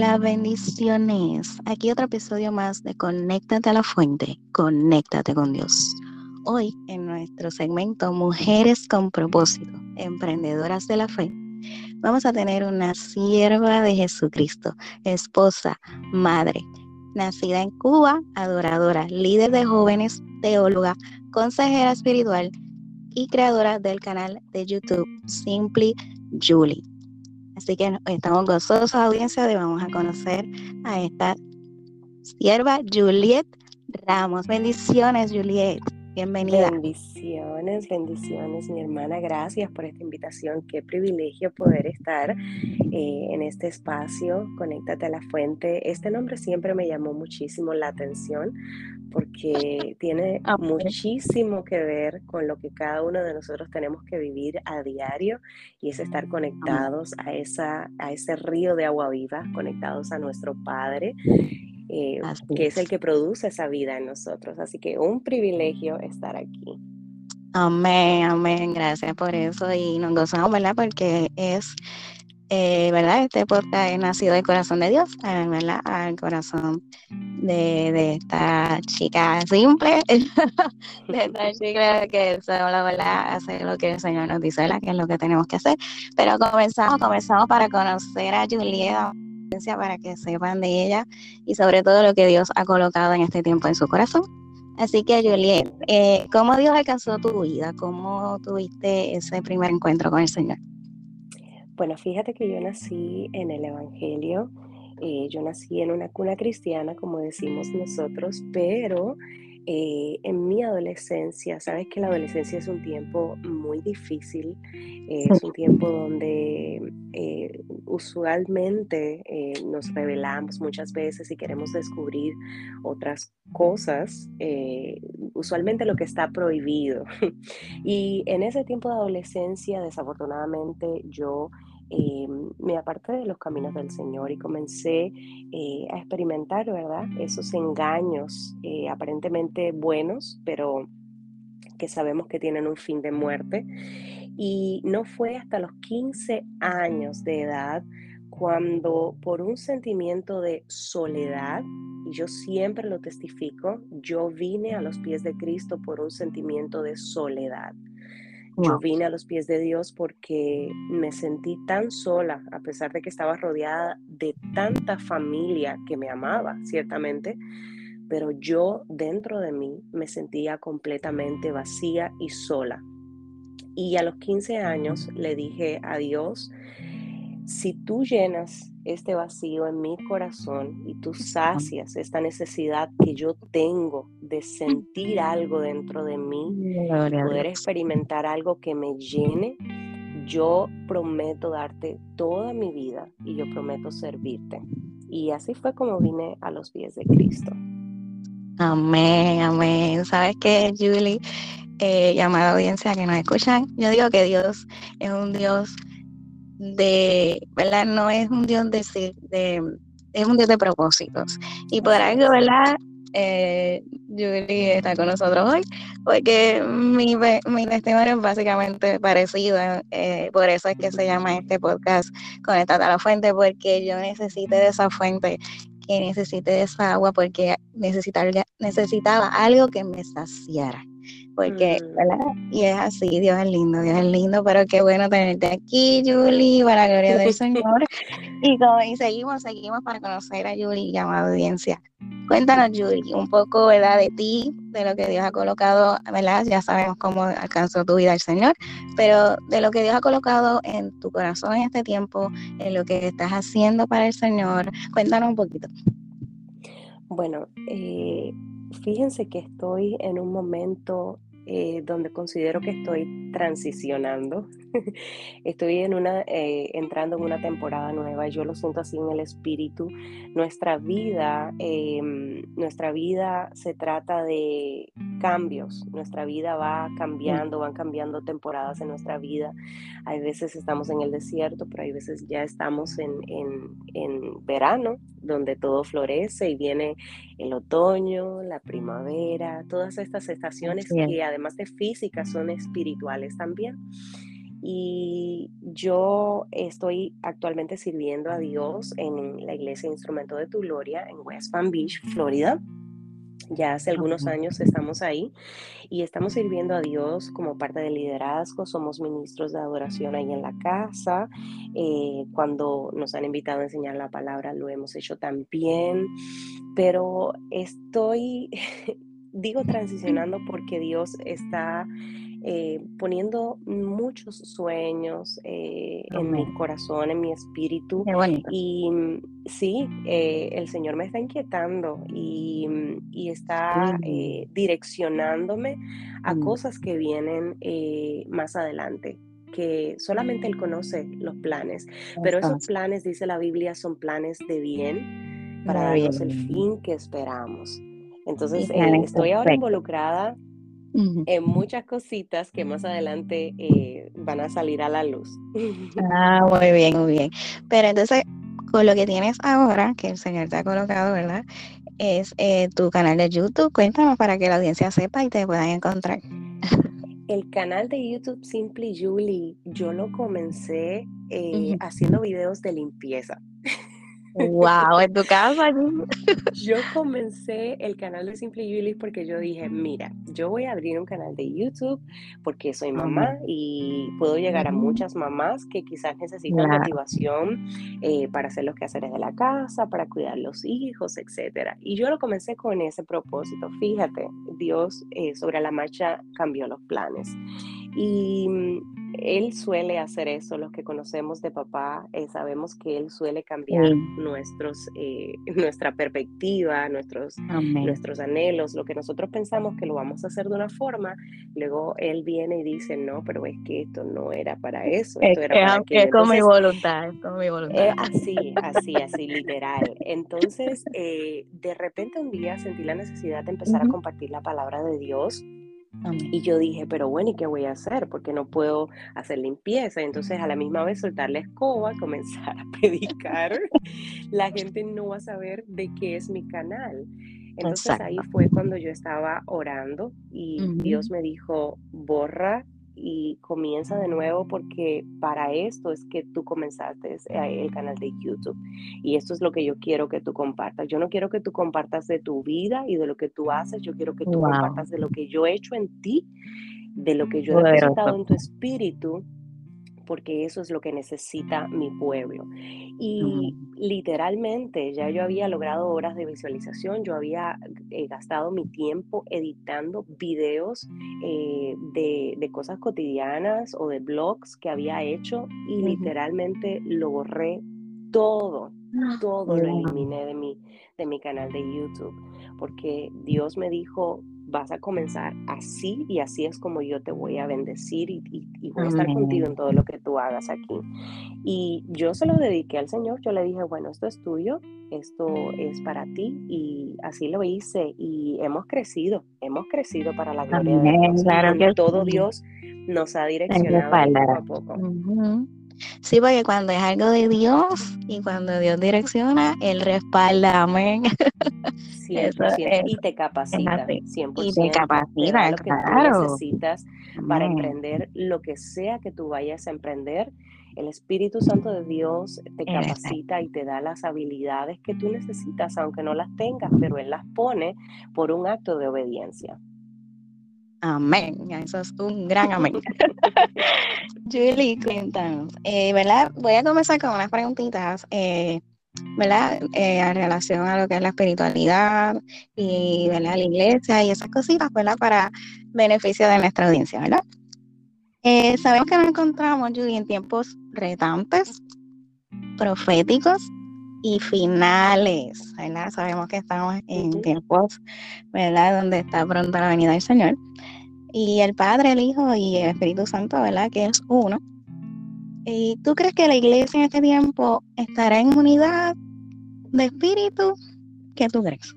Las bendiciones. Aquí otro episodio más de Conéctate a la Fuente, Conéctate con Dios. Hoy en nuestro segmento Mujeres con propósito, emprendedoras de la fe, vamos a tener una sierva de Jesucristo, esposa, madre, nacida en Cuba, adoradora, líder de jóvenes, teóloga, consejera espiritual y creadora del canal de YouTube Simply Julie. Así que estamos gozosos, audiencia, de vamos a conocer a esta sierva Juliet Ramos. Bendiciones, Juliet. Bienvenida. Bendiciones, bendiciones, mi hermana. Gracias por esta invitación. Qué privilegio poder estar eh, en este espacio. Conéctate a la fuente. Este nombre siempre me llamó muchísimo la atención porque tiene ah, muchísimo que ver con lo que cada uno de nosotros tenemos que vivir a diario y es estar conectados a, esa, a ese río de agua viva, conectados a nuestro Padre eh, que es el que produce esa vida en nosotros. Así que un privilegio estar aquí. Amén, amén, gracias por eso y nos gozamos, ¿verdad? Porque es, eh, ¿verdad? Este podcast es nacido del corazón de Dios, eh, ¿verdad? Al corazón de, esta chica simple, de esta chica que solo, ¿verdad? Hace lo que el Señor nos dice, ¿verdad? Que es lo que tenemos que hacer. Pero comenzamos, comenzamos para conocer a Julieta para que sepan de ella y sobre todo lo que Dios ha colocado en este tiempo en su corazón. Así que Juliet, eh, ¿cómo Dios alcanzó tu vida? ¿Cómo tuviste ese primer encuentro con el Señor? Bueno, fíjate que yo nací en el Evangelio, eh, yo nací en una cuna cristiana, como decimos nosotros, pero eh, en mi adolescencia, sabes que la adolescencia es un tiempo muy difícil, eh, es un tiempo donde eh, usualmente nos revelamos muchas veces y queremos descubrir otras cosas, usualmente lo que está prohibido. y en ese tiempo de adolescencia, desafortunadamente, yo eh, me aparté de los caminos del Señor y comencé eh, a experimentar, ¿verdad? Esos engaños eh, aparentemente buenos, pero que sabemos que tienen un fin de muerte. Y no fue hasta los 15 años de edad cuando por un sentimiento de soledad, y yo siempre lo testifico, yo vine a los pies de Cristo por un sentimiento de soledad. Yo vine a los pies de Dios porque me sentí tan sola, a pesar de que estaba rodeada de tanta familia que me amaba, ciertamente, pero yo dentro de mí me sentía completamente vacía y sola. Y a los 15 años le dije a Dios, si tú llenas este vacío en mi corazón y tú sacias esta necesidad que yo tengo de sentir algo dentro de mí, poder experimentar algo que me llene, yo prometo darte toda mi vida y yo prometo servirte. Y así fue como vine a los pies de Cristo. Amén, amén. ¿Sabes qué, Julie? Eh, llamada audiencia que nos escuchan, yo digo que Dios es un Dios de, ¿verdad? No es un Dios de, de es un Dios de propósitos. Y por algo, ¿verdad? Eh, Julie está con nosotros hoy, porque mi, mi testimonio es básicamente parecido, eh, por eso es que se llama este podcast Conectate a la Fuente, porque yo necesité de esa fuente, que necesité de esa agua, porque necesitaba, necesitaba algo que me saciara porque, mm. ¿verdad? Y es así, Dios es lindo, Dios es lindo, pero qué bueno tenerte aquí, Julie, para la gloria del Señor. Y, y seguimos, seguimos para conocer a Julie, llamada audiencia. Cuéntanos, Julie, un poco, ¿verdad?, de ti, de lo que Dios ha colocado, ¿verdad? Ya sabemos cómo alcanzó tu vida el Señor, pero de lo que Dios ha colocado en tu corazón en este tiempo, en lo que estás haciendo para el Señor. Cuéntanos un poquito. Bueno, eh, fíjense que estoy en un momento eh, donde considero que estoy transicionando. Estoy en una, eh, entrando en una temporada nueva, yo lo siento así en el espíritu. Nuestra vida, em, nuestra vida se trata de cambios, nuestra vida va cambiando, van cambiando temporadas en nuestra vida. Hay veces estamos en el desierto, pero hay veces ya estamos en, en verano, donde todo florece y viene el otoño, la primavera, todas estas estaciones que además de físicas son espirituales también. Y yo estoy actualmente sirviendo a Dios en la iglesia Instrumento de tu Gloria en West Palm Beach, Florida. Ya hace algunos años estamos ahí y estamos sirviendo a Dios como parte del liderazgo. Somos ministros de adoración ahí en la casa. Eh, cuando nos han invitado a enseñar la palabra, lo hemos hecho también. Pero estoy, digo, transicionando porque Dios está eh, poniendo muchos sueños eh, en mi corazón, en mi espíritu. Y mm, sí, eh, el Señor me está inquietando y, mm, está direccionándome a mm. cosas que vienen más adelante que solamente Él conoce los planes, pero esos planes, dice la Biblia, son planes de bien para darnos el fin que esperamos. Entonces, estoy ahora involucrada en muchas cositas que más adelante eh, van a salir a la luz. Ah, muy bien, muy bien. Pero entonces, con lo que tienes ahora, que el Señor te ha colocado, ¿verdad? Es eh, tu canal de YouTube. Cuéntanos para que la audiencia sepa y te puedan encontrar. El canal de YouTube Simply Julie, yo lo comencé eh, haciendo videos de limpieza. Wow, en tu casa. yo comencé el canal de Simple Julie porque yo dije, mira, yo voy a abrir un canal de YouTube porque soy mamá y puedo llegar a muchas mamás que quizás necesitan motivación eh, para hacer los quehaceres de la casa, para cuidar los hijos, etcétera. Y yo lo comencé con ese propósito. Fíjate, Dios eh, sobre la marcha cambió los planes. Y mm, él suele hacer eso, los que conocemos de papá, eh, sabemos que él suele cambiar nuestros, eh, nuestra perspectiva, nuestros, nuestros anhelos, lo que nosotros pensamos que lo vamos a hacer de una forma, luego él viene y dice, no, pero es que esto no era para eso, esto era para Es con mi voluntad, es con mi voluntad. Eh, así, así, así, literal. Entonces, de repente un día sentí la necesidad de empezar a compartir la palabra de Dios y yo dije, pero bueno, ¿y qué voy a hacer? Porque no puedo hacer limpieza. Entonces, a la misma vez soltar la escoba, comenzar a predicar, la gente no va a saber de qué es mi canal. Entonces ahí fue cuando yo estaba orando y Dios me dijo, borra y comienza de nuevo porque para esto es que tú comenzaste eh, el canal de YouTube. Y esto es lo que yo quiero que tú compartas. Yo no quiero que tú compartas de tu vida y de lo que tú haces, yo quiero que tú compartas de lo que yo he hecho en ti, de lo que yo he depositado en tu espíritu porque eso es lo que necesita mi pueblo. Y literalmente ya yo había logrado horas de visualización, yo había eh, gastado mi tiempo editando videos eh, de, cosas cotidianas o de blogs que había hecho y literalmente lo borré todo, ah, todo lo eliminé de mi, de mi canal de YouTube, porque Dios me dijo, vas a comenzar así y así es como yo te voy a bendecir y, voy a estar contigo en todo lo que tú hagas aquí. Y yo se lo dediqué al Señor, yo le dije, bueno, esto es tuyo, esto es para ti y así lo hice y hemos crecido, hemos crecido para la gloria de Dios. Claro que todo Dios nos ha direccionado poco a poco. Sí, porque cuando es algo de Dios y cuando Dios direcciona, Él respalda, amén. 100%, y te capacita, 100%. Y te capacita, lo que tú necesitas para emprender lo que sea que tú vayas a emprender. El Espíritu Santo de Dios te capacita y te da las habilidades que tú necesitas, aunque no las tengas, pero Él las pone por un acto de obediencia. Amén. Eso es un gran amén. Julie, cuéntanos. Eh, ¿verdad? Voy a comenzar con unas preguntitas, eh, ¿verdad? Eh, en relación a lo que es la espiritualidad y, ¿verdad? La iglesia y esas cositas, ¿verdad? Para beneficio de nuestra audiencia, ¿verdad? sabemos que nos encontramos, Julie, en tiempos retantes, proféticos y finales, ¿verdad? Sabemos que estamos en tiempos, ¿verdad? Donde está pronta la venida del Señor. Y el Padre, el Hijo y el Espíritu Santo, ¿verdad? Que es uno. ¿Y tú crees que la iglesia en este tiempo estará en unidad de espíritu? ¿Qué tú crees?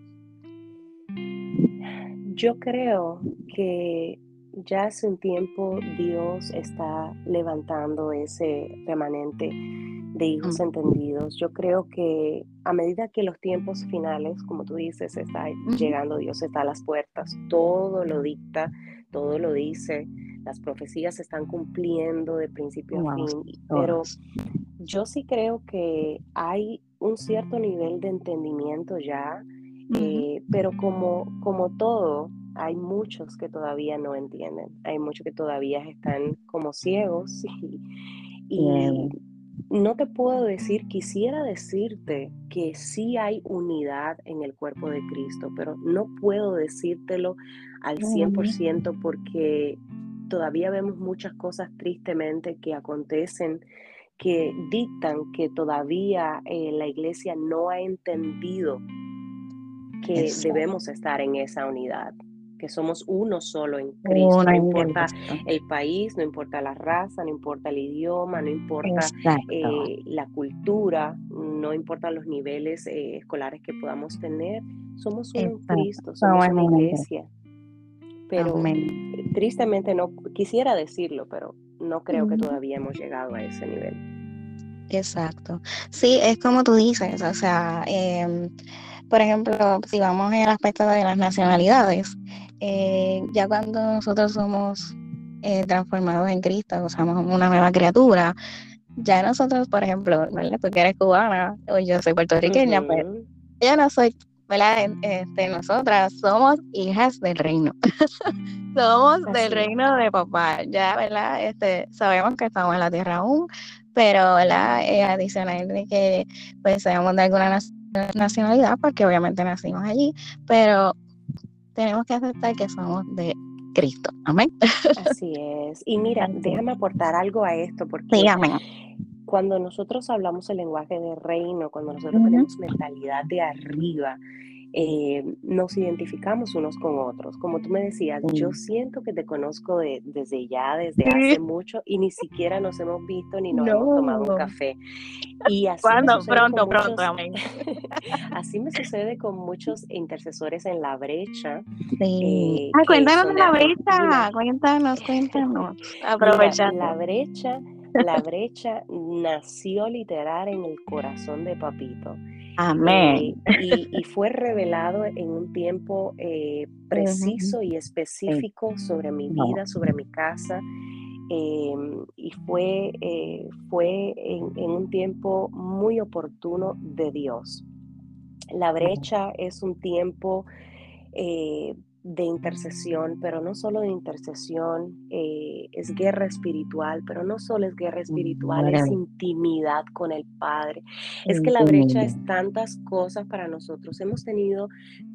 Yo creo que ya hace un tiempo Dios está levantando ese remanente de hijos mm. entendidos. Yo creo que a medida que los tiempos finales, como tú dices, está llegando, Dios está a las puertas, todo lo dicta, todo lo dice, las profecías se están cumpliendo de principio a fin, pero yo sí creo que hay un cierto nivel de entendimiento ya eh, pero como, como todo, hay muchos que todavía no entienden, hay muchos que todavía están como ciegos y, no te puedo decir, quisiera decirte que sí hay unidad en el cuerpo de Cristo, pero no puedo decírtelo al 100% porque todavía vemos muchas cosas tristemente que acontecen que dictan que todavía eh, la iglesia no ha entendido que debemos estar en esa unidad, que somos uno solo en Cristo. no importa el país, no importa la raza, no importa el idioma, no importa eh, la cultura, no importa los niveles eh, escolares que podamos tener. Somos uno en Cristo, somos una iglesia. Pero tristemente no quisiera decirlo, pero no creo que todavía hemos llegado a ese nivel. Exacto. Sí, es como tú dices, o sea, eh, por ejemplo, si vamos en el aspecto de las nacionalidades, eh, ya cuando nosotros somos eh, transformados en Cristo, o somos una nueva criatura, ya nosotros, por ejemplo, tú que eres cubana o yo soy puertorriqueña, pues yo no soy, ¿verdad? Este, nosotras somos hijas del reino. somos del reino de papá, ya, ¿verdad? Este, sabemos que estamos en la tierra aún, pero, ¿verdad? Eh, adicional de que pues seamos de alguna nacionalidad porque obviamente nacimos allí, pero tenemos que aceptar que somos de Cristo. Amén. Así es. Y mira, déjame aportar algo a esto porque cuando nosotros hablamos el lenguaje de reino, cuando nosotros tenemos mentalidad de arriba, eh, nos identificamos unos con otros. Como tú me decías, yo siento que te conozco desde ya, desde hace mucho, y ni siquiera nos hemos visto ni nos hemos tomado un café. Y así Pronto, pronto, pronto. así me sucede con muchos intercesores en la brecha. Sí. Eh, cuéntanos de la brecha, cuéntanos, cuéntanos. Aprovechando. la brecha la brecha nació literal en el corazón de Papito. Amén. Eh, y, fue revelado en un tiempo eh, preciso y específico sobre mi vida, sobre mi casa. Em, y fue, eh, fue en, un tiempo muy oportuno de Dios. La brecha es un tiempo de intercesión, pero no solo de intercesión, eh, es guerra espiritual, pero no solo es guerra espiritual, es intimidad con el Padre. Es que la brecha es tantas cosas para nosotros. Hemos tenido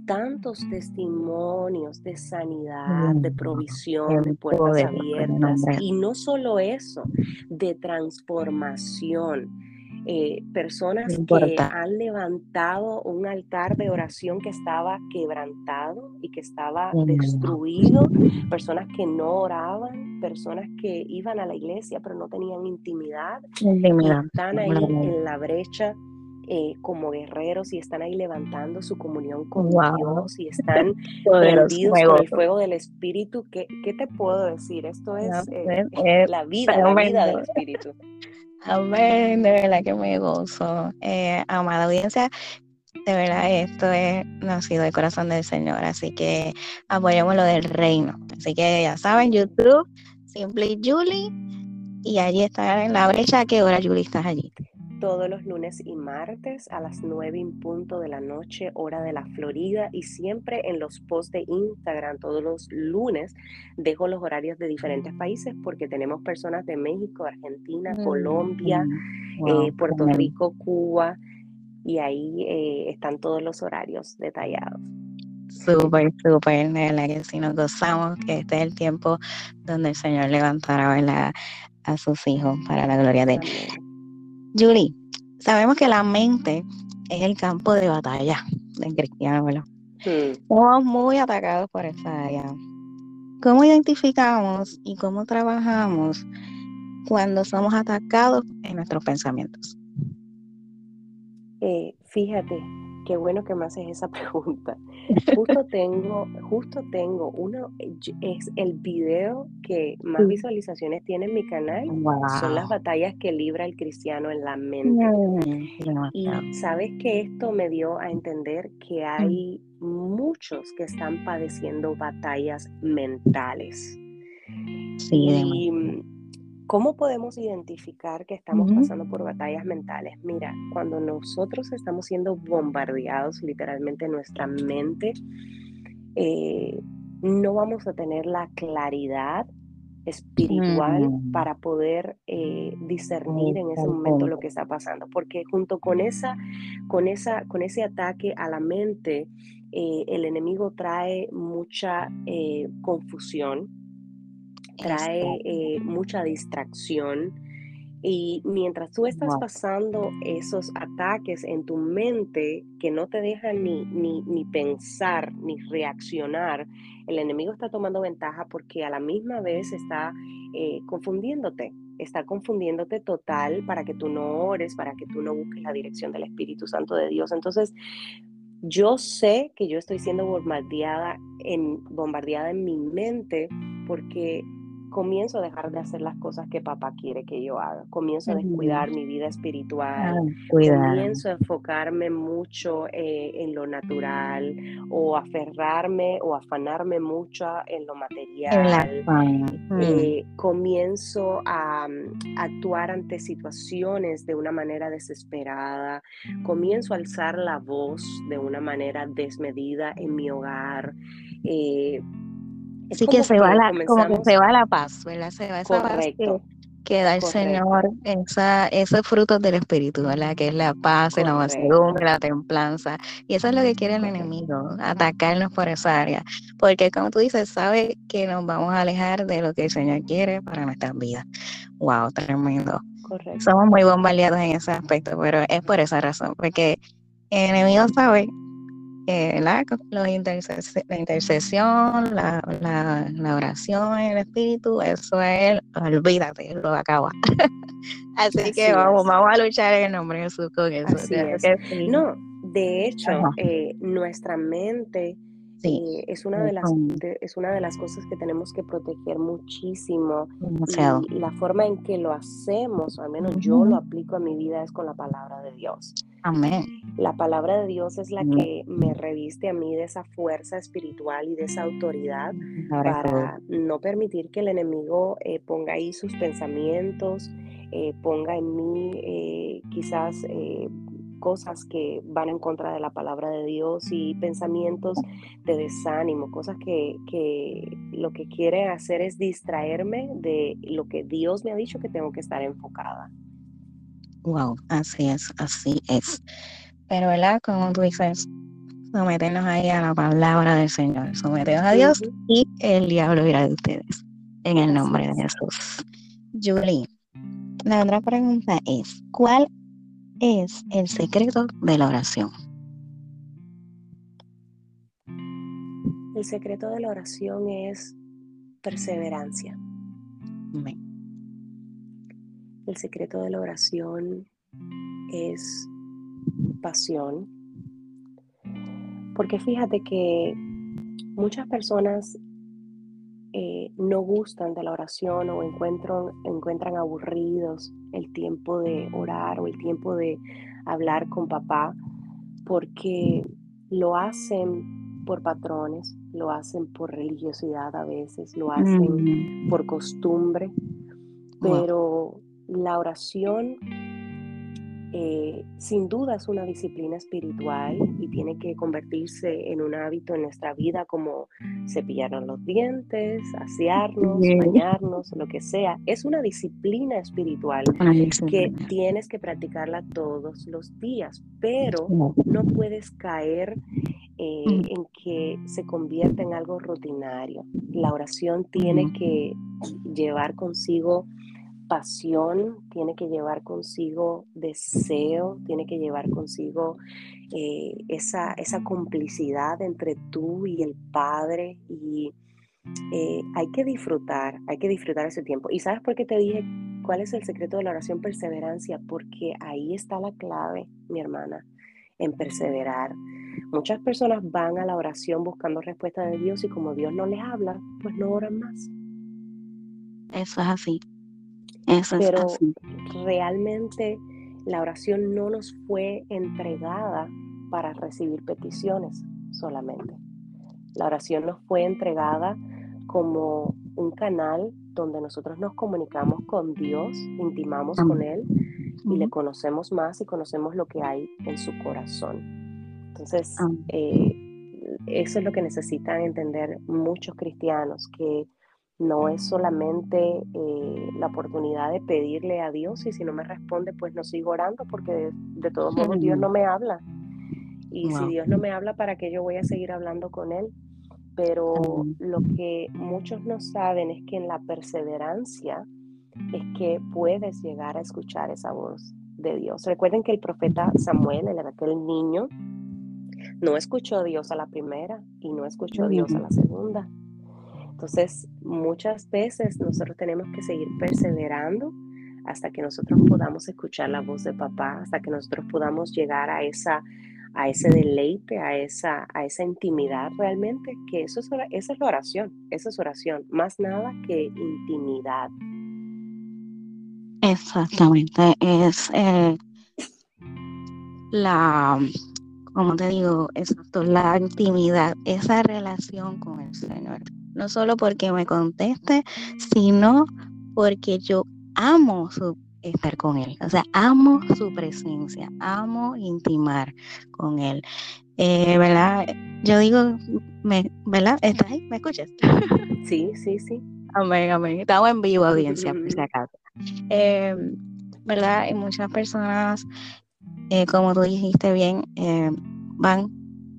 tantos testimonios de sanidad, de provisión, de puertas abiertas, y no solo eso, de transformación eh, personas que han levantado un altar de oración que estaba quebrantado y que estaba destruido, personas que no oraban, personas que iban a la iglesia pero no tenían intimidad, están ahí en la brecha eh, como guerreros y están ahí levantando su comunión con Dios y están prendidos con el fuego del Espíritu. ¿Qué, ¿Qué, te puedo decir? Esto es, eh, la vida, la vida del Espíritu. Amén, de verdad que me gozo. Eh, amada audiencia, de verdad esto es nacido del corazón del Señor, así que apoyemos lo del reino. Así que ya saben, YouTube, Simply Julie, y allí está en la brecha. ¿A qué hora, Julie, estás allí? Todos los lunes y martes a las 9 en punto de la noche, hora de la Florida, y siempre en los posts de Instagram, todos los lunes, dejo los horarios de diferentes países porque tenemos personas de México, Argentina, mm, Colombia, mm, eh, Puerto Rico, Cuba, y ahí eh, están todos los horarios detallados. Súper, súper, de verdad que si nos gozamos que este es el tiempo donde el Señor levantará a sus hijos para la gloria de Él. Julie, sabemos que la mente es el campo de batalla del cristiano, ¿verdad? Somos muy atacados por esa área. ¿Cómo identificamos y cómo trabajamos cuando somos atacados en nuestros pensamientos? Eh, fíjate, qué bueno que me haces esa pregunta. Justo tengo, justo tengo uno, es el video que más visualizaciones tiene en mi canal, son las batallas que libra el cristiano en la mente. Mm, y sabes que esto me dio a entender que mm. hay muchos que están padeciendo batallas mentales. Sí, ¿Cómo podemos identificar que estamos pasando por batallas mentales? Mira, cuando nosotros estamos siendo bombardeados literalmente en nuestra mente, eh, no vamos a tener la claridad espiritual mm. para poder eh, discernir en ese momento lo que está pasando, porque junto con esa, con esa, con ese ataque a la mente, eh, el enemigo trae mucha confusión, trae eh, mucha distracción. Y mientras tú estás pasando esos ataques en tu mente que no te dejan ni, ni, pensar ni reaccionar, el enemigo está tomando ventaja porque a la misma vez está eh, confundiéndote, está confundiéndote total para que tú no ores, para que tú no busques la dirección del Espíritu Santo de Dios. Entonces, yo sé que yo estoy siendo bombardeada en, bombardeada en mi mente porque comienzo a dejar de hacer las cosas que papá quiere que yo haga, comienzo a descuidar mi vida espiritual, comienzo a enfocarme mucho eh, en lo natural o aferrarme o afanarme mucho en lo material, eh, comienzo a, mm, actuar ante situaciones de una manera desesperada, comienzo a alzar la voz de una manera desmedida en mi hogar. Eh, Así que se va la, como que se va la paz, ¿verdad? Se va esa paz que, da el Señor, esa, esos frutos del Espíritu, ¿verdad? Que es la paz, la mansedumbre, la templanza. Y eso es lo que quiere el enemigo, atacarnos por esa área. Porque como tú dices, sabe que nos vamos a alejar de lo que el Señor quiere para nuestras vidas. Wow, tremendo. Correcto. Somos muy bombardeados en ese aspecto, pero es por esa razón, porque el enemigo sabe la, intercesión, la, la, oración en el espíritu, eso es, olvídate, lo acaba. Así, que vamos, vamos a luchar en el nombre de Jesús con eso. No, de hecho, eh, nuestra mente Sí, es, una de las, es una de las cosas que tenemos que proteger muchísimo. Y la forma en que lo hacemos, al menos yo lo aplico a mi vida, es con la palabra de Dios. Amén. La palabra de Dios es la que me reviste a mí de esa fuerza espiritual y de esa autoridad para no permitir que el enemigo eh, ponga ahí sus pensamientos, eh, ponga en mí eh, quizás cosas que van en contra de la palabra de Dios y pensamientos de desánimo, cosas que, que lo que quiere hacer es distraerme de lo que Dios me ha dicho que tengo que estar enfocada. Wow, así es, así es. Pero, ¿verdad? Como tú dices, someternos ahí a la palabra del Señor, someternos a Dios y el diablo irá de ustedes. En el nombre de Jesús. Julie, la otra pregunta es, ¿cuál es el secreto de la oración? El secreto de la oración es perseverancia. El secreto de la oración es pasión. Porque fíjate que muchas personas eh, no gustan de la oración o encuentran, encuentran aburridos el tiempo de orar o el tiempo de hablar con papá, porque lo hacen por patrones, lo hacen por religiosidad a veces, lo hacen por costumbre, pero la oración eh, sin duda es una disciplina espiritual y tiene que convertirse en un hábito en nuestra vida como cepillarnos los dientes, asearnos, bañarnos, lo que sea. Es una disciplina espiritual que tienes que practicarla todos los días, pero no puedes caer eh, en que se convierta en algo rutinario. La oración tiene que llevar consigo pasión, tiene que llevar consigo deseo, tiene que llevar consigo eh, esa, esa, complicidad entre tú y el Padre y eh, hay que disfrutar, hay que disfrutar ese tiempo. ¿Y sabes por qué te dije cuál es el secreto de la oración? Perseverancia, porque ahí está la clave, mi hermana, en perseverar. Muchas personas van a la oración buscando respuesta de Dios y como Dios no les habla, pues no oran más. Eso es así. Eso es Pero así. realmente la oración no nos fue entregada para recibir peticiones solamente. La oración nos fue entregada como un canal donde nosotros nos comunicamos con Dios, intimamos con Él y le conocemos más y conocemos lo que hay en su corazón. Entonces, eh, eso es lo que necesitan entender muchos cristianos, que no es solamente eh, la oportunidad de pedirle a Dios y si no me responde, pues no sigo orando porque de, todos modos Dios no me habla. Y si Dios no me habla, ¿para qué yo voy a seguir hablando con Él? Pero lo que muchos no saben es que en la perseverancia es que puedes llegar a escuchar esa voz de Dios. Recuerden que el profeta Samuel, el aquel niño, no escuchó a Dios a la primera y no escuchó a Dios a la segunda. Entonces, muchas veces nosotros tenemos que seguir perseverando hasta que nosotros podamos escuchar la voz de papá, hasta que nosotros podamos llegar a esa a ese deleite, a esa, a esa intimidad realmente, que eso es, esa es la oración, esa es oración, más nada que intimidad. Exactamente, es eh, la, como te digo, exacto, la intimidad, esa relación con el Señor. No solo porque me conteste, sino porque yo amo su estar con Él. O sea, amo su presencia, amo intimar con Él. Eh, ¿Verdad? Yo digo, me, ¿verdad? ¿Estás ahí? ¿Me escuchas? Sí, sí, sí. Amén, amén. Estamos en vivo, audiencia, por si acaso. Eh, ¿Verdad? Y muchas personas, eh, como tú dijiste bien, van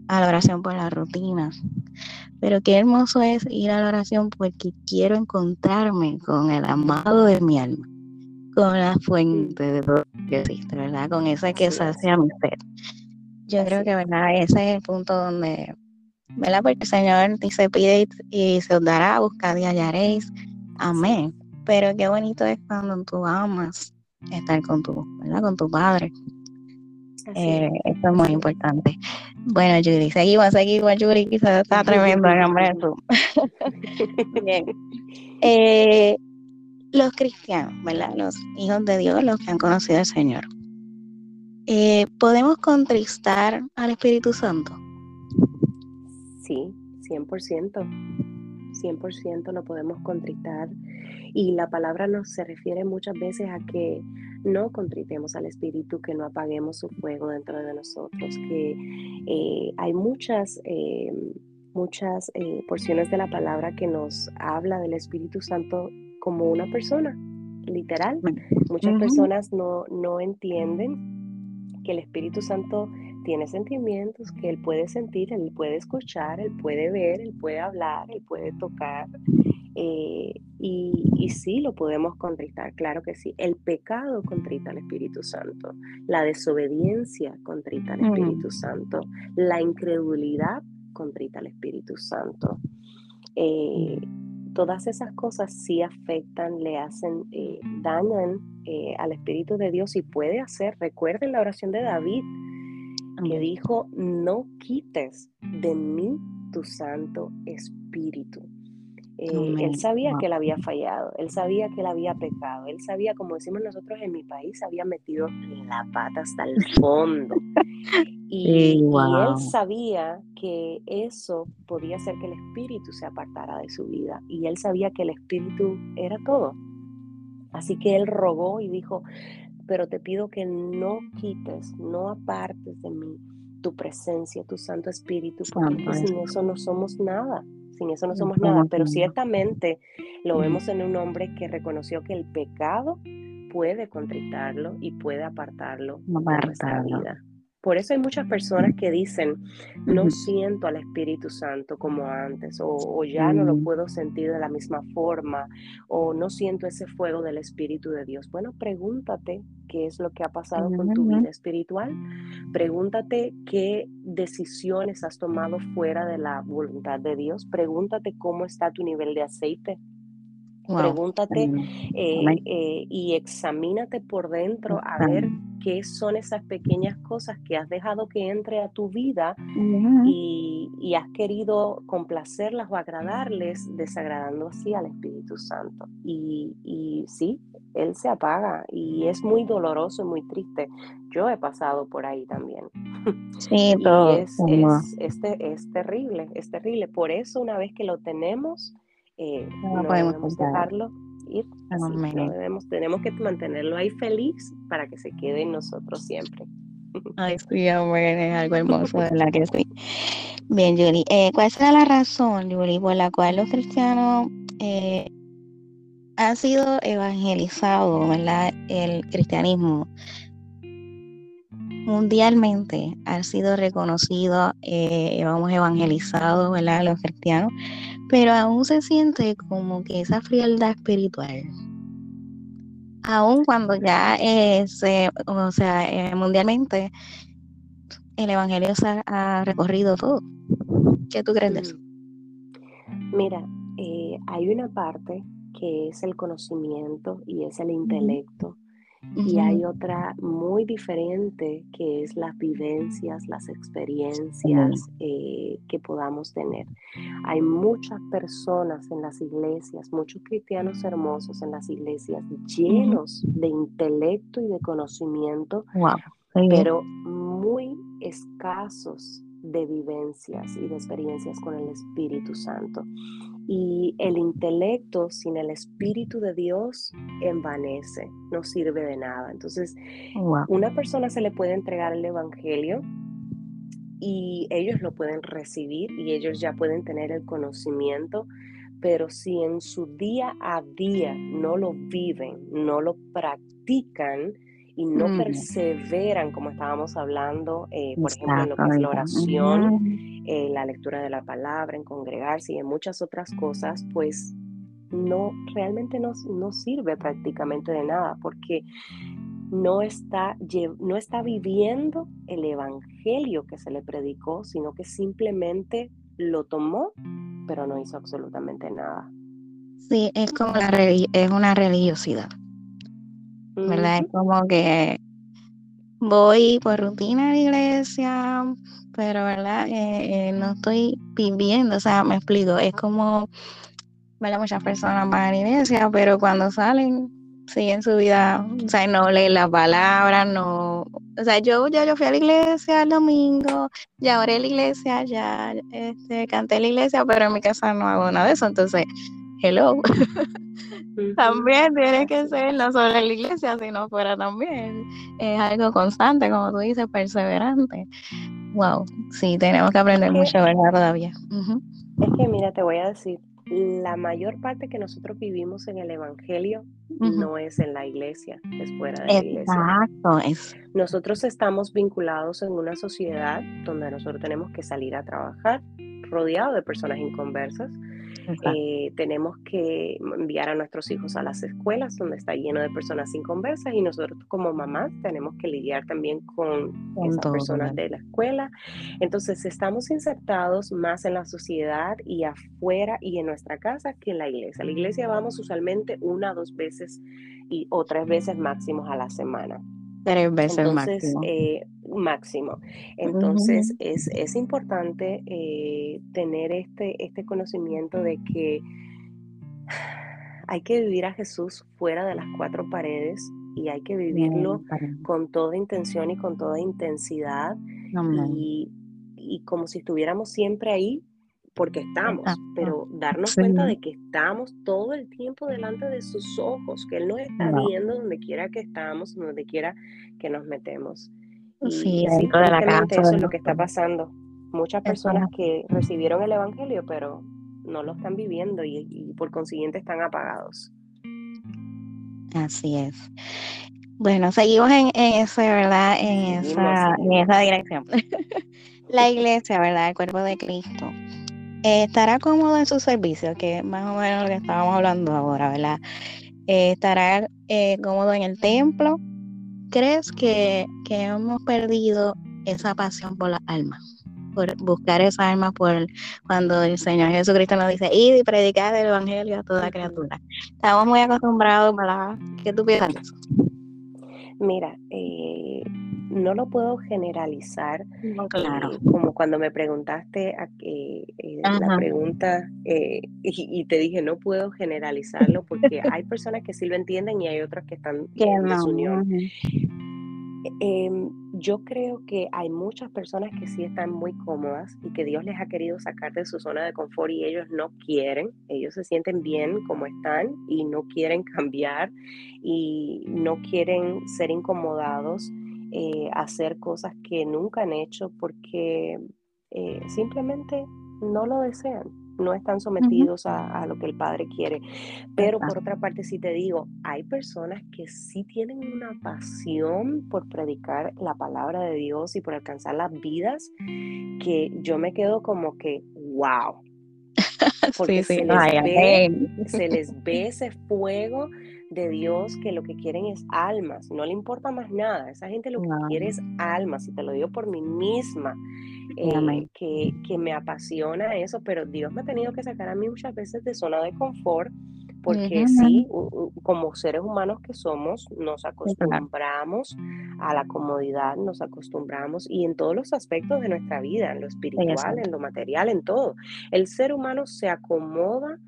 a la oración por las rutinas. Pero qué hermoso es ir a la oración porque quiero encontrarme con el amado de mi alma con la fuente de todo que existe, ¿verdad? Con esa que sacia mi ser. Yo creo que, ¿verdad? Ese es el punto donde, ¿verdad? Porque el Señor dice, pide y, se os dará, buscad y hallaréis. Amén. Pero qué bonito es cuando tú amas estar con tu, ¿verdad? Con tu Padre. Eh, eso es muy importante. Bueno, Judy, seguimos, seguimos, Judy, quizás está tremendo el nombre de Bien. Eh, los cristianos, ¿verdad? Los hijos de Dios, los que han conocido al Señor. Eh, ¿Podemos contristar al Espíritu Santo? Sí, 100%. 100% lo podemos contristar. Y la palabra nos se refiere muchas veces a que no contritemos al Espíritu, que no apaguemos su fuego dentro de nosotros, que eh, hay muchas... Eh, muchas porciones de la palabra que nos habla del Espíritu Santo como una persona, literal. Muchas personas no, no entienden que el Espíritu Santo tiene sentimientos, que Él puede sentir, Él puede escuchar, Él puede ver, Él puede hablar, Él puede tocar. Eh, y, y, sí, lo podemos contristar, claro que sí. El pecado contrita al Espíritu Santo, la desobediencia contrita al Espíritu Santo, la incredulidad contrita al Espíritu Santo. Eh, todas esas cosas sí afectan, le hacen, eh, dañan eh, al Espíritu de Dios y puede hacer, recuerden la oración de David, que dijo, no quites de mí tu Santo Espíritu. Eh, él sabía que él había fallado, él sabía que él había pecado, él sabía, como decimos nosotros en mi país, había metido la pata hasta el fondo. Y, él sabía que eso podía hacer que el espíritu se apartara de su vida. Y él sabía que el espíritu era todo. Así que él rogó y dijo, pero te pido que no quites, no apartes de mí tu presencia, tu Santo Espíritu, porque sin eso no somos nada sin eso no somos nada, pero ciertamente lo vemos en un hombre que reconoció que el pecado puede contritarlo y puede apartarlo de nuestra vida. Por eso hay muchas personas que dicen, no siento al Espíritu Santo como antes, o, ya no lo mm. puedo sentir de la misma forma, o no siento ese fuego del Espíritu de Dios. Bueno, pregúntate qué es lo que ha pasado con tu vida espiritual. Pregúntate qué decisiones has tomado fuera de la voluntad de Dios. Pregúntate cómo está tu nivel de aceite. Pregúntate eh, eh, y examínate por dentro a ver qué son esas pequeñas cosas que has dejado que entre a tu vida y, has querido complacerlas o agradarles, desagradando así al Espíritu Santo. Y, y sí, Él se apaga y es muy doloroso y muy triste. Yo he pasado por ahí también. Sí, todo. es, es, es, terrible, es terrible. Por eso una vez que lo tenemos, eh, no, podemos dejarlo ir. debemos, tenemos que mantenerlo ahí feliz para que se quede en nosotros siempre. Ay, sí, hombre, es algo hermoso, ¿verdad que sí? Bien, Julie, eh, ¿cuál será la razón, Julie, por la cual los cristianos eh, han sido evangelizados, ¿verdad? El cristianismo mundialmente ha sido reconocido, eh, vamos evangelizado, ¿verdad? Los cristianos, pero aún se siente como que esa frialdad espiritual. Aún cuando ya eh, se, o sea, eh, mundialmente el evangelio se ha, recorrido todo. ¿Qué tú crees de eso? Mm. Mira, hay una parte que es el conocimiento y es el intelecto y hay otra muy diferente que es las vivencias, las experiencias eh, que podamos tener. Hay muchas personas en las iglesias, muchos cristianos hermosos en las iglesias llenos de intelecto y de conocimiento, pero muy escasos de vivencias y de experiencias con el Espíritu Santo. Y el intelecto sin el Espíritu de Dios envanece, no sirve de nada. Entonces, una persona se le puede entregar el Evangelio y ellos lo pueden recibir y ellos ya pueden tener el conocimiento, pero si en su día a día no lo viven, no lo practican, y no perseveran, como estábamos hablando, eh, por ejemplo, en lo que es la oración, en la lectura de la palabra, en congregarse y en muchas otras cosas, pues no, realmente no, no sirve prácticamente de nada, porque no está, no está viviendo el evangelio que se le predicó, sino que simplemente lo tomó, pero no hizo absolutamente nada. Sí, es como la, es una religiosidad. ¿Verdad? Es como que voy por rutina a la iglesia, pero, ¿verdad? Eh, eh, no estoy viviendo, o sea, me explico, es como, ¿verdad? Muchas personas van a la iglesia, pero cuando salen, siguen su vida, o sea, no leen la palabra, no, o sea, yo ya yo fui a la iglesia el domingo, ya oré la iglesia, ya este, canté la iglesia, pero en mi casa no hago nada de eso, entonces, hello. También tiene que ser no solo en la iglesia, sino fuera también. Es algo constante, como tú dices, perseverante. Wow, sí, tenemos que aprender mucho, ¿verdad? Todavía. Es que, mira, te voy a decir, la mayor parte que nosotros vivimos en el Evangelio no es en la iglesia, es fuera de la iglesia. Exacto. Nosotros estamos vinculados en una sociedad donde nosotros tenemos que salir a trabajar rodeado de personas inconversas eh, tenemos que enviar a nuestros hijos a las escuelas donde está lleno de personas sin conversas y nosotros como mamás tenemos que lidiar también con, esas personas de la escuela. Entonces estamos insertados más en la sociedad y afuera y en nuestra casa que en la iglesia. la iglesia vamos usualmente una dos veces y, o tres veces máximos a la semana. Tres veces máximo. Eh, máximo. Entonces, es, importante eh, tener este, este conocimiento de que hay que vivir a Jesús fuera de las cuatro paredes y hay que vivirlo con toda intención y con toda intensidad y, y, como si estuviéramos siempre ahí porque estamos, pero darnos cuenta de que estamos todo el tiempo delante de sus ojos, que Él nos está viendo donde quiera que estamos, donde quiera que nos metemos. Y sí, dentro de la casa. Eso es lo que está pasando. Muchas personas que recibieron el Evangelio, pero no lo están viviendo y, por consiguiente están apagados. Así es. Bueno, seguimos en, ese, ¿verdad? En, esa, en esa dirección. la iglesia, ¿verdad? El cuerpo de Cristo eh, estará cómodo en su servicio, que es más o menos lo que estábamos hablando ahora, ¿verdad? Eh, estará eh, cómodo en el templo. ¿Crees que, hemos perdido esa pasión por la alma? por buscar esa alma por cuando el Señor Jesucristo nos dice, id y predicad el Evangelio a toda criatura. Estamos muy acostumbrados, ¿verdad? ¿Qué tú piensas de eso? Mira, eh, no lo puedo generalizar, claro. Eh, como cuando me preguntaste eh, la pregunta y, te dije no puedo generalizarlo porque hay personas que sí lo entienden y hay otras que están en desunión. Em, yo creo que hay muchas personas que sí están muy cómodas y que Dios les ha querido sacar de su zona de confort y ellos no quieren, ellos se sienten bien como están y no quieren cambiar y no quieren ser incomodados, eh, hacer cosas que nunca han hecho porque eh, simplemente no lo desean no están sometidos a, lo que el Padre quiere. Pero por otra parte, si te digo, hay personas que sí tienen una pasión por predicar la palabra de Dios y por alcanzar las vidas, que yo me quedo como que, wow. Porque Se, les ve, se les ve ese fuego de Dios que lo que quieren es almas, no le importa más nada. Esa gente lo que quiere es almas, y te lo digo por mí misma. Eh, que, que, me apasiona eso, pero Dios me ha tenido que sacar a mí muchas veces de zona de confort, porque sí, como seres humanos que somos, nos acostumbramos a la comodidad, nos acostumbramos y en todos los aspectos de nuestra vida, en lo espiritual, en lo material, en todo. El ser humano se acomoda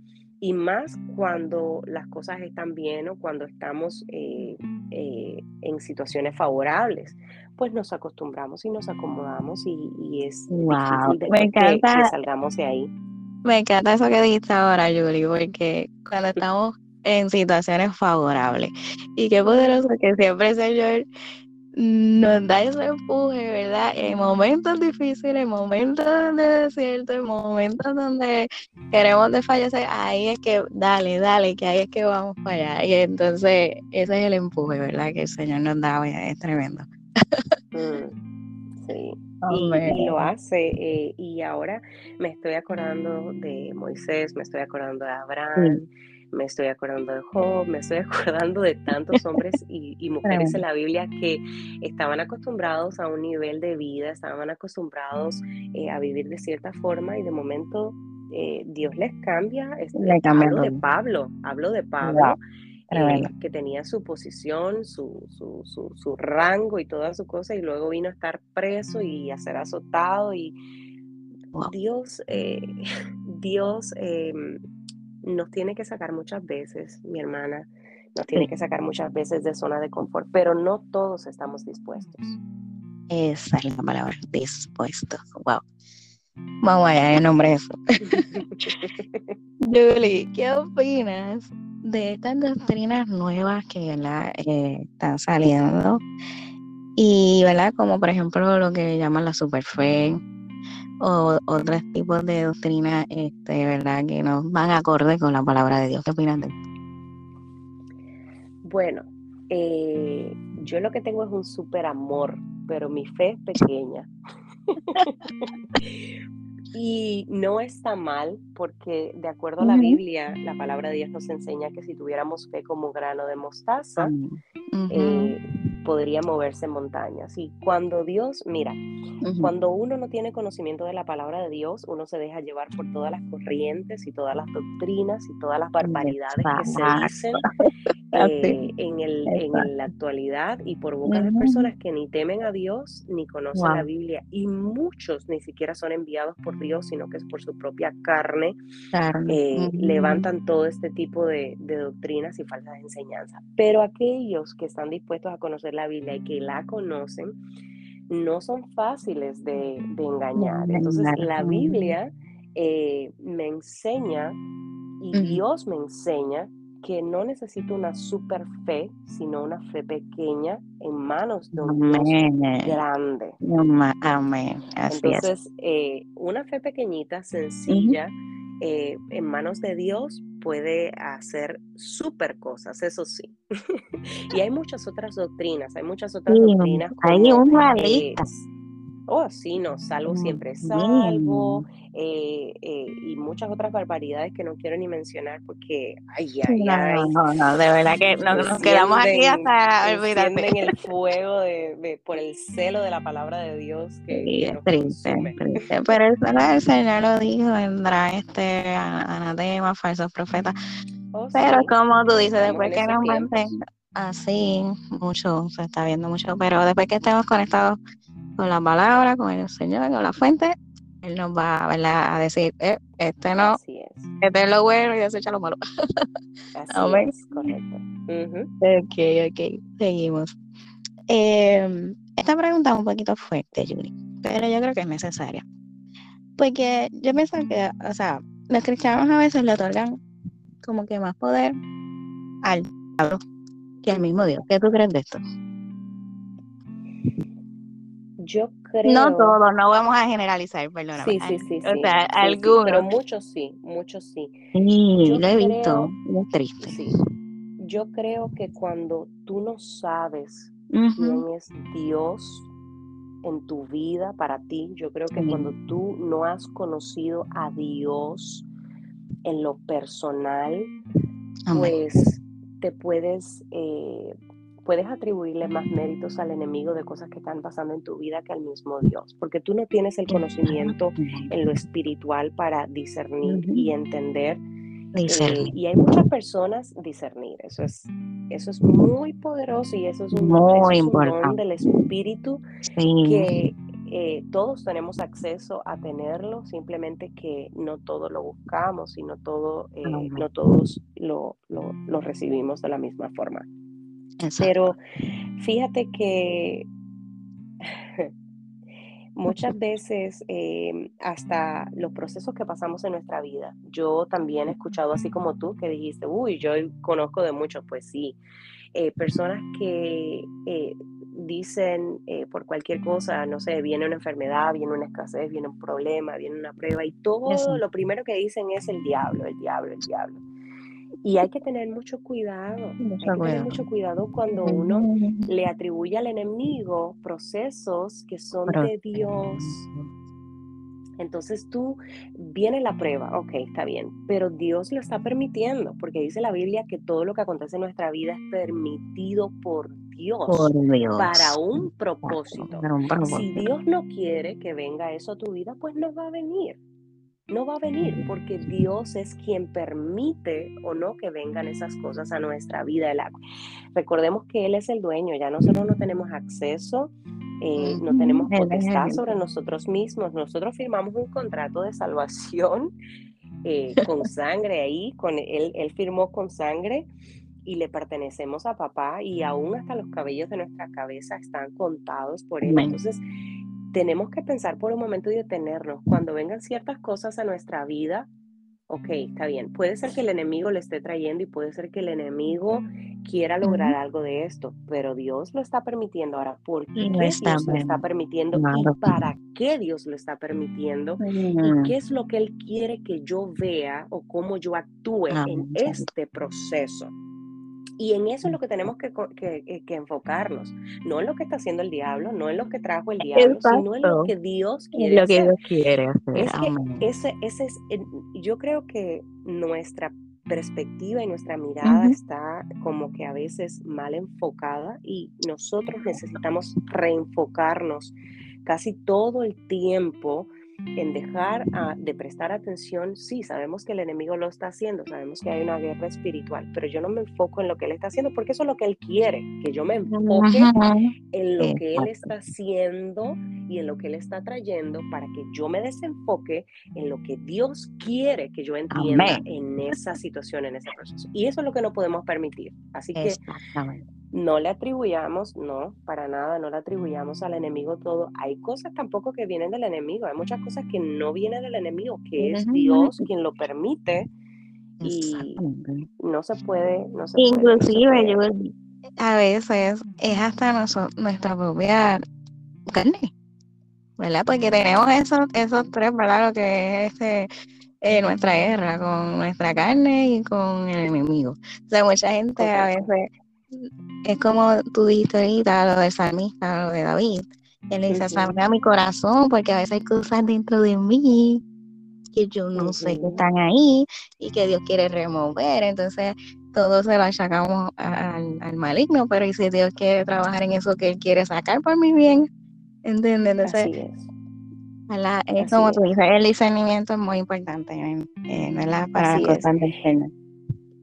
y más cuando las cosas están bien o cuando estamos eh, eh, en situaciones favorables, pues nos acostumbramos y nos acomodamos y, es wow. me encanta, que, salgamos de ahí. Me encanta eso que dijiste ahora, Julie, porque cuando estamos en situaciones favorables y qué poderoso que siempre Señor nos da ese empuje, ¿verdad? En momentos difíciles, en momentos de desierto, en momentos donde queremos desfallecer, ahí es que, dale, dale, que ahí es que vamos para allá. Y entonces ese es el empuje, ¿verdad? Que el Señor nos da, es tremendo. Mm, sí. Y, lo hace. Eh, y ahora me estoy acordando de Moisés, me estoy acordando de Abraham, me estoy acordando de Job, me estoy acordando de tantos hombres y, mujeres en la Biblia que estaban acostumbrados a un nivel de vida, estaban acostumbrados eh, a vivir de cierta forma y de momento eh, Dios les cambia. Hablo de Pablo, hablo de Pablo. Eh, que tenía su posición, su, su, su, rango y toda su cosa, y luego vino a estar preso y a ser azotado. Y Dios, Dios em, nos tiene que sacar muchas veces, mi hermana, nos tiene que sacar muchas veces de zona de confort, pero no todos estamos dispuestos. Esa es la palabra, dispuestos. Wow. Vamos allá, en nombre de eso. Julie, ¿qué opinas de estas doctrinas nuevas que eh, están saliendo? Y, ¿verdad? Como por ejemplo lo que llaman la superfe, o otros tipos de doctrinas, este, ¿verdad? Que no van acorde con la palabra de Dios. ¿Qué opinan de esto? Bueno, eh, yo lo que tengo es un súper amor, pero mi fe es pequeña. y no está mal porque de acuerdo a la Biblia, la palabra de Dios nos enseña que si tuviéramos fe como un grano de mostaza, podría moverse en montañas. Y cuando Dios, mira, cuando uno no tiene conocimiento de la palabra de Dios, uno se deja llevar por todas las corrientes y todas las doctrinas y todas las barbaridades que se dicen eh, en, el, en, la actualidad y por boca de personas que ni temen a Dios ni conocen la Biblia. Y muchos ni siquiera son enviados por Dios, sino que es por su propia carne. Eh, levantan todo este tipo de, de doctrinas y falsas enseñanzas. Pero aquellos que están dispuestos a conocer la Biblia y que la conocen, no son fáciles de, engañar. Entonces la Biblia eh, me enseña y Dios me enseña que no necesito una super fe, sino una fe pequeña en manos de un Dios grande. Amén. Entonces, eh, una fe pequeñita, sencilla, eh, en manos de Dios puede hacer súper cosas, eso sí. y hay muchas otras doctrinas, hay muchas otras doctrinas. hay una lista. Oh, sí, no, salvo siempre salvo, eh, eh, y muchas otras barbaridades que no quiero ni mencionar porque, ay, ay, ay. No, no, de verdad que nos, quedamos aquí hasta olvidarte. en el fuego de, por el celo de la palabra de Dios. Que, sí, es triste, triste, pero el, el Señor lo dijo, vendrá este anatema, falsos profetas. Oh, pero como tú dices, después que nos mantenga así, mucho, se está viendo mucho, pero después que estemos conectados con la palabra, con el Señor, con la fuente, Él nos va a decir, eh, este no, este es lo bueno y desecha lo malo. Así es, correcto. Ok, ok, seguimos. Eh, esta pregunta es un poquito fuerte, Julie, pero yo creo que es necesaria. Porque yo pienso que, o sea, los cristianos a veces le otorgan como que más poder al diablo que al mismo Dios. ¿Qué tú crees de esto? Yo creo. No todos, no vamos a generalizar, perdóname. Sí, sí, sí. O sea, algunos. pero muchos sí, muchos sí. Sí, lo he visto, muy triste. Sí. Yo creo que cuando tú no sabes quién es Dios en tu vida para ti, yo creo que cuando tú no has conocido a Dios en lo personal, pues te puedes eh, puedes atribuirle más méritos al enemigo de cosas que están pasando en tu vida que al mismo Dios, porque tú no tienes el conocimiento en lo espiritual para discernir y entender. Eh, y hay muchas personas discernir, eso es, eso es muy poderoso y eso es un, muy importante. del espíritu que eh, todos tenemos acceso a tenerlo, simplemente que no todos lo buscamos y no, todo, eh, no todos lo, lo, lo recibimos de la misma forma. Pero fíjate que muchas veces em, hasta los procesos que pasamos en nuestra vida, yo también he escuchado así como tú que dijiste, uy, yo conozco de muchos, pues sí, eh, personas que eh, dicen eh, por cualquier cosa, no sé, viene una enfermedad, viene una escasez, viene un problema, viene una prueba y todo lo primero que dicen es el diablo, el diablo, el diablo. Y hay que tener mucho cuidado. Mucho hay que tener mucho cuidado cuando uno le atribuye al enemigo procesos que son de Dios. Entonces tú viene la prueba, ok, está bien, pero Dios lo está permitiendo, porque dice la Biblia que todo lo que acontece en nuestra vida es permitido por Dios, para un propósito. Si Dios no quiere que venga eso a tu vida, pues no va a venir no va a venir porque Dios es quien permite o no que vengan esas cosas a nuestra vida. Recordemos que Él es el dueño, ya nosotros no tenemos acceso, eh, no tenemos potestad sobre nosotros mismos. Nosotros firmamos un contrato de salvación eh, con sangre ahí, con él, él firmó con sangre y le pertenecemos a papá y aún hasta los cabellos de nuestra cabeza están contados por él. Entonces, tenemos que pensar por un momento y detenernos. Cuando vengan ciertas cosas a nuestra vida, ok, está bien. Puede ser que el enemigo le esté trayendo y puede ser que el enemigo quiera lograr algo de esto, pero Dios lo está permitiendo. Ahora, ¿por qué Dios lo está permitiendo y para qué Dios lo está permitiendo? ¿Y qué es lo que Él quiere que yo vea o cómo yo actúe en este proceso? Y en eso es lo que tenemos que, eh, que, enfocarnos, no en lo que está haciendo el diablo, no en lo que trajo el diablo, sino en lo que Dios quiere lo que Dios quiere hacer. Es que ese, ese es, yo creo que nuestra perspectiva y nuestra mirada está como que a veces mal enfocada y nosotros necesitamos reenfocarnos casi todo el tiempo en dejar de prestar atención, sí, sabemos que el enemigo lo está haciendo, sabemos que hay una guerra espiritual, pero yo no me enfoco en lo que él está haciendo porque eso es lo que él quiere, que yo me enfoque en lo que él está haciendo y en lo que él está trayendo para que yo me desenfoque en lo que Dios quiere que yo entienda en esa situación, en ese proceso. Y eso es lo que no podemos permitir. Así que no le atribuyamos, no, para nada, no le atribuyamos al enemigo todo. Hay cosas tampoco que vienen del enemigo, hay muchas cosas que no vienen del enemigo, que es Dios quien lo permite y no se puede, no se Inclusive yo a veces es hasta nuestra propia carne, ¿verdad? Porque tenemos esos, esos tres, ¿verdad? Lo que es este, eh, nuestra guerra con nuestra carne y con el enemigo. O sea, mucha gente a veces es como tú dijiste ahorita, lo del salmista, lo de David, Él dice, a mi corazón, porque a veces hay cosas dentro de mí que yo no sé que están ahí y que Dios quiere remover. Entonces, todo se lo achacamos al, maligno, pero ¿y si Dios quiere trabajar en eso que Él quiere sacar por mi bien? ¿Entiendes? Entonces, Así es. es como tú dices, el discernimiento es muy importante, eh, ¿verdad? Para Así cosas del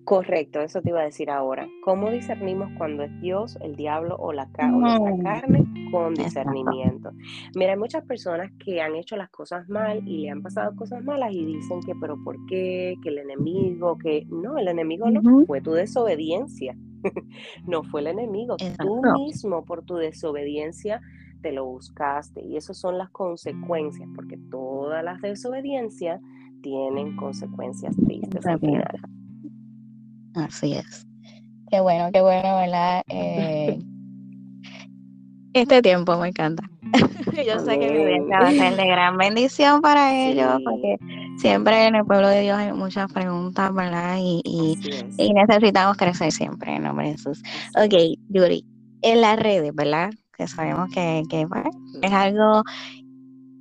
Correcto, eso te iba a decir ahora. ¿Cómo discernimos cuando es Dios, el diablo o la, carne? Con discernimiento. Mira, hay muchas personas que han hecho las cosas mal y le han pasado cosas malas y dicen que, pero ¿por qué? Que el enemigo, que no, el enemigo no, fue tu desobediencia. no fue el enemigo, tú mismo por tu desobediencia te lo buscaste y esas son las consecuencias, porque todas las desobediencias tienen consecuencias tristes al final. Así es. Qué bueno, qué bueno, ¿verdad? Eh, este tiempo me encanta. Yo sé que mi va a ser de gran bendición para ellos, porque siempre en el pueblo de Dios hay muchas preguntas, ¿verdad? Y, y, necesitamos crecer siempre en nombre de Jesús. Ok, Yuri, en las redes, ¿verdad? Que sabemos que, que es algo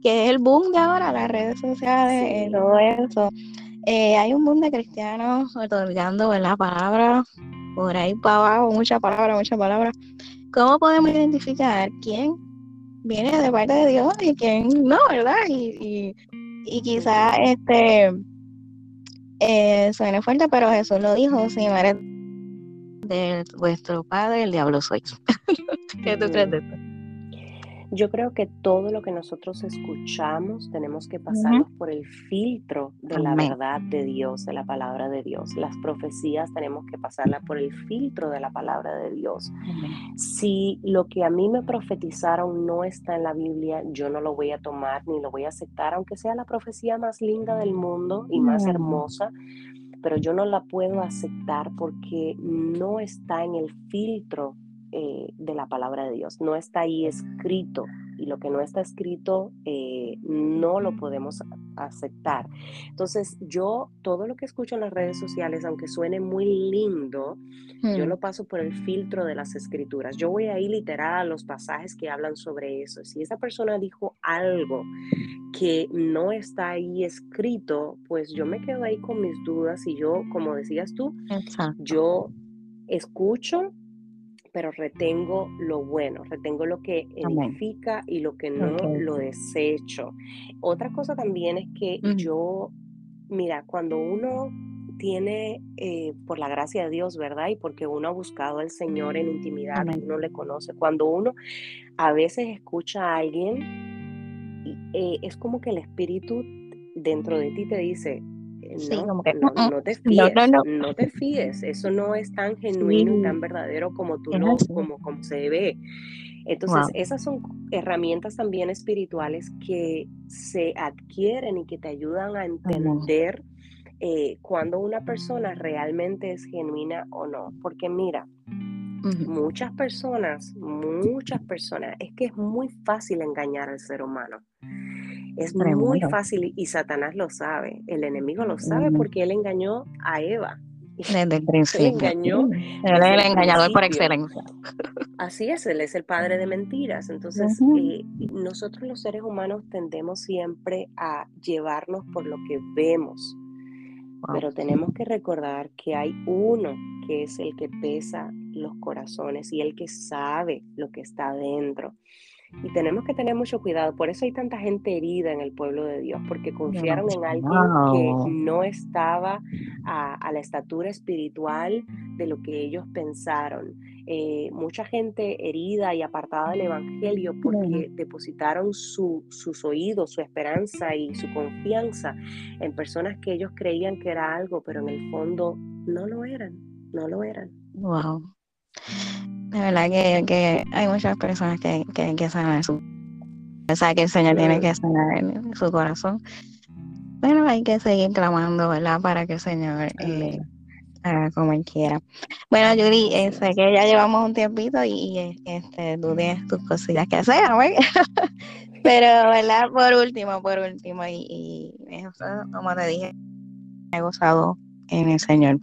que es el boom de ahora, las redes sociales, y todo eso. Eh, hay un mundo de cristianos otorgando la palabra por ahí para abajo, mucha palabra, mucha palabra. ¿Cómo podemos identificar quién viene de parte de Dios y quién no, verdad? Y, y, quizás este eh, suene fuerte, pero Jesús lo dijo, si no de vuestro padre, el diablo sois. ¿Qué tú crees de? Yo creo que todo lo que nosotros escuchamos tenemos que pasarlo por el filtro de la verdad de Dios, de la palabra de Dios. Las profecías tenemos que pasarlas por el filtro de la palabra de Dios. Si lo que a mí me profetizaron no está en la Biblia, yo no lo voy a tomar ni lo voy a aceptar, aunque sea la profecía más linda del mundo y más hermosa pero yo no la puedo aceptar porque no está en el filtro eh, de la palabra de Dios. No está ahí escrito y lo que no está escrito eh, no lo podemos aceptar. Entonces yo todo lo que escucho en las redes sociales, aunque suene muy lindo, yo hmm. lo paso por el filtro de las escrituras. Yo voy ahí literal a los pasajes que hablan sobre eso. Si esa persona dijo algo que no está ahí escrito, pues yo me quedo ahí con mis dudas y yo, como decías tú, yo escucho pero retengo lo bueno, retengo lo que edifica y lo que no lo desecho. Otra cosa también es que yo, mira, cuando uno tiene, eh, por la gracia de Dios, ¿verdad? Y porque uno ha buscado al Señor en intimidad, uno le conoce, cuando uno a veces escucha a alguien, eh, es como que el Espíritu dentro de ti te dice, no, no, te fíes, no, te fíes, eso no es tan genuino y tan verdadero como tú lo, como, como se ve. Entonces, esas son herramientas también espirituales que se adquieren y que te ayudan a entender eh, cuando una persona realmente es genuina o no. Porque mira, muchas personas, muchas personas, es que es muy fácil engañar al ser humano. Es muy fácil y Satanás lo sabe, el enemigo lo sabe porque él engañó a Eva. Desde el principio. engañó. Él es el engañador por excelencia. Así es, él es el padre de mentiras. Entonces, eh, nosotros los seres humanos tendemos siempre a llevarnos por lo que vemos. Pero tenemos que recordar que hay uno que es el que pesa los corazones y el que sabe lo que está dentro. Y tenemos que tener mucho cuidado. Por eso hay tanta gente herida en el pueblo de Dios, porque confiaron en alguien que no estaba a, la estatura espiritual de lo que ellos pensaron. Eh, mucha gente herida y apartada del Evangelio porque depositaron sus oídos, su esperanza y su confianza en personas que ellos creían que era algo, pero en el fondo no lo eran, no lo eran. Wow. De verdad que, que hay muchas personas que, que, que sanar su... O sea, que el Señor tiene que sanar en su corazón. Pero hay que seguir clamando, ¿verdad? Para que el Señor eh, haga como Él quiera. Bueno, Yuri, eh, sé que ya llevamos un tiempito y, eh, este, tú tienes tus cositas que hacer, ¿no? Pero, ¿verdad? Por último, por último, y, y eso, como te dije, he gozado en el Señor.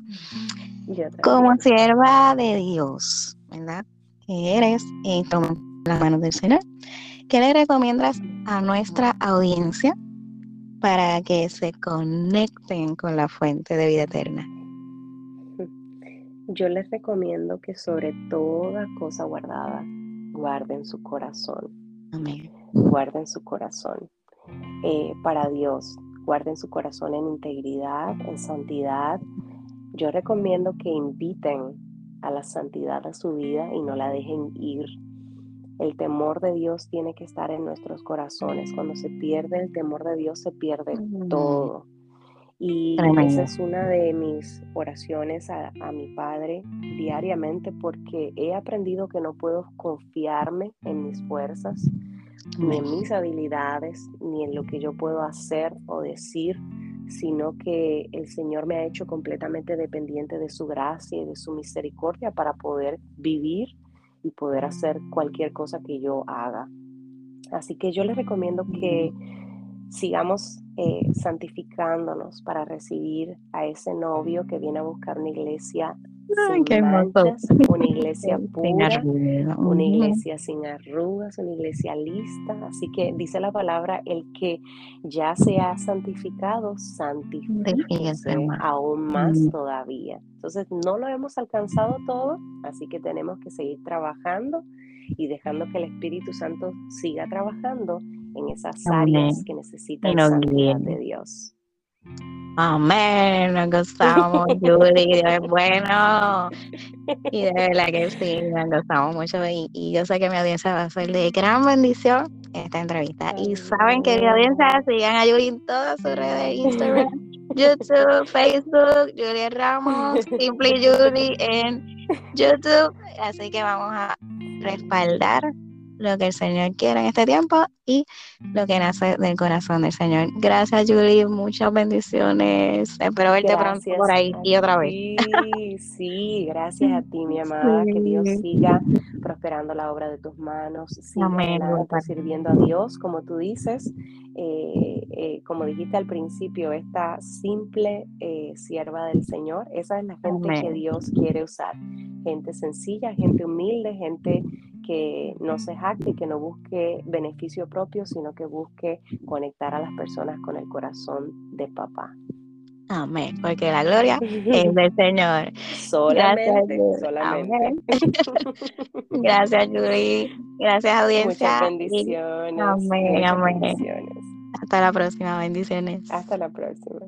Como sierva de Dios, ¿verdad? Que eres y toma las manos del Señor. ¿qué le recomiendas a nuestra audiencia para que se conecten con la fuente de vida eterna? Yo les recomiendo que sobre toda cosa guardada, guarden su corazón. Amén. Guarden su corazón eh, para Dios. Guarden su corazón en integridad, en santidad. Yo recomiendo que inviten a la santidad a su vida y no la dejen ir. El temor de Dios tiene que estar en nuestros corazones. Cuando se pierde el temor de Dios, se pierde todo. Y esa es una de mis oraciones a, mi Padre diariamente porque he aprendido que no puedo confiarme en mis fuerzas, ni en mis habilidades, ni en lo que yo puedo hacer o decir, sino que el Señor me ha hecho completamente dependiente de su gracia y de su misericordia para poder vivir y poder hacer cualquier cosa que yo haga. Así que yo les recomiendo que sigamos eh, santificándonos para recibir a ese novio que viene a buscar una iglesia sin manchas, una iglesia pura, una iglesia sin arrugas, una iglesia lista. Así que dice la palabra, el que ya se ha santificado, santifíquese aún más mm. todavía. Entonces, no lo hemos alcanzado todo, así que tenemos que seguir trabajando y dejando que el Espíritu Santo siga trabajando en esas áreas que necesitan la de Dios. Amén, nos gustamos, Judy, es bueno. Y de verdad que sí, nos gustamos mucho. Y, yo sé que mi audiencia va a ser de gran bendición esta entrevista. Y saben que mi audiencia sigan a Judy en todas sus redes, Instagram, YouTube, Facebook, Julia Ramos, Simply Judy en YouTube. Así que vamos a respaldar lo que el Señor quiere en este tiempo y lo que nace del corazón del Señor. Gracias, Julie. Muchas bendiciones. Espero verte pronto por ahí y otra vez. Sí, sí, gracias a ti, mi amada. Que Dios siga prosperando la obra de tus manos. Siga Amén. sirviendo a Dios, como tú dices. Eh, eh, como dijiste al principio, esta simple eh, sierva del Señor, esa es la gente que Dios quiere usar. Gente sencilla, gente humilde, gente que no se jacte y que no busque beneficio propio, sino que busque conectar a las personas con el corazón de papá. Amén, porque la gloria es del Señor. Solamente, Gracias, solamente. Gracias, Yuri. Gracias, audiencia. Muchas bendiciones. Amén, amén. Hasta la próxima, bendiciones. Hasta la próxima.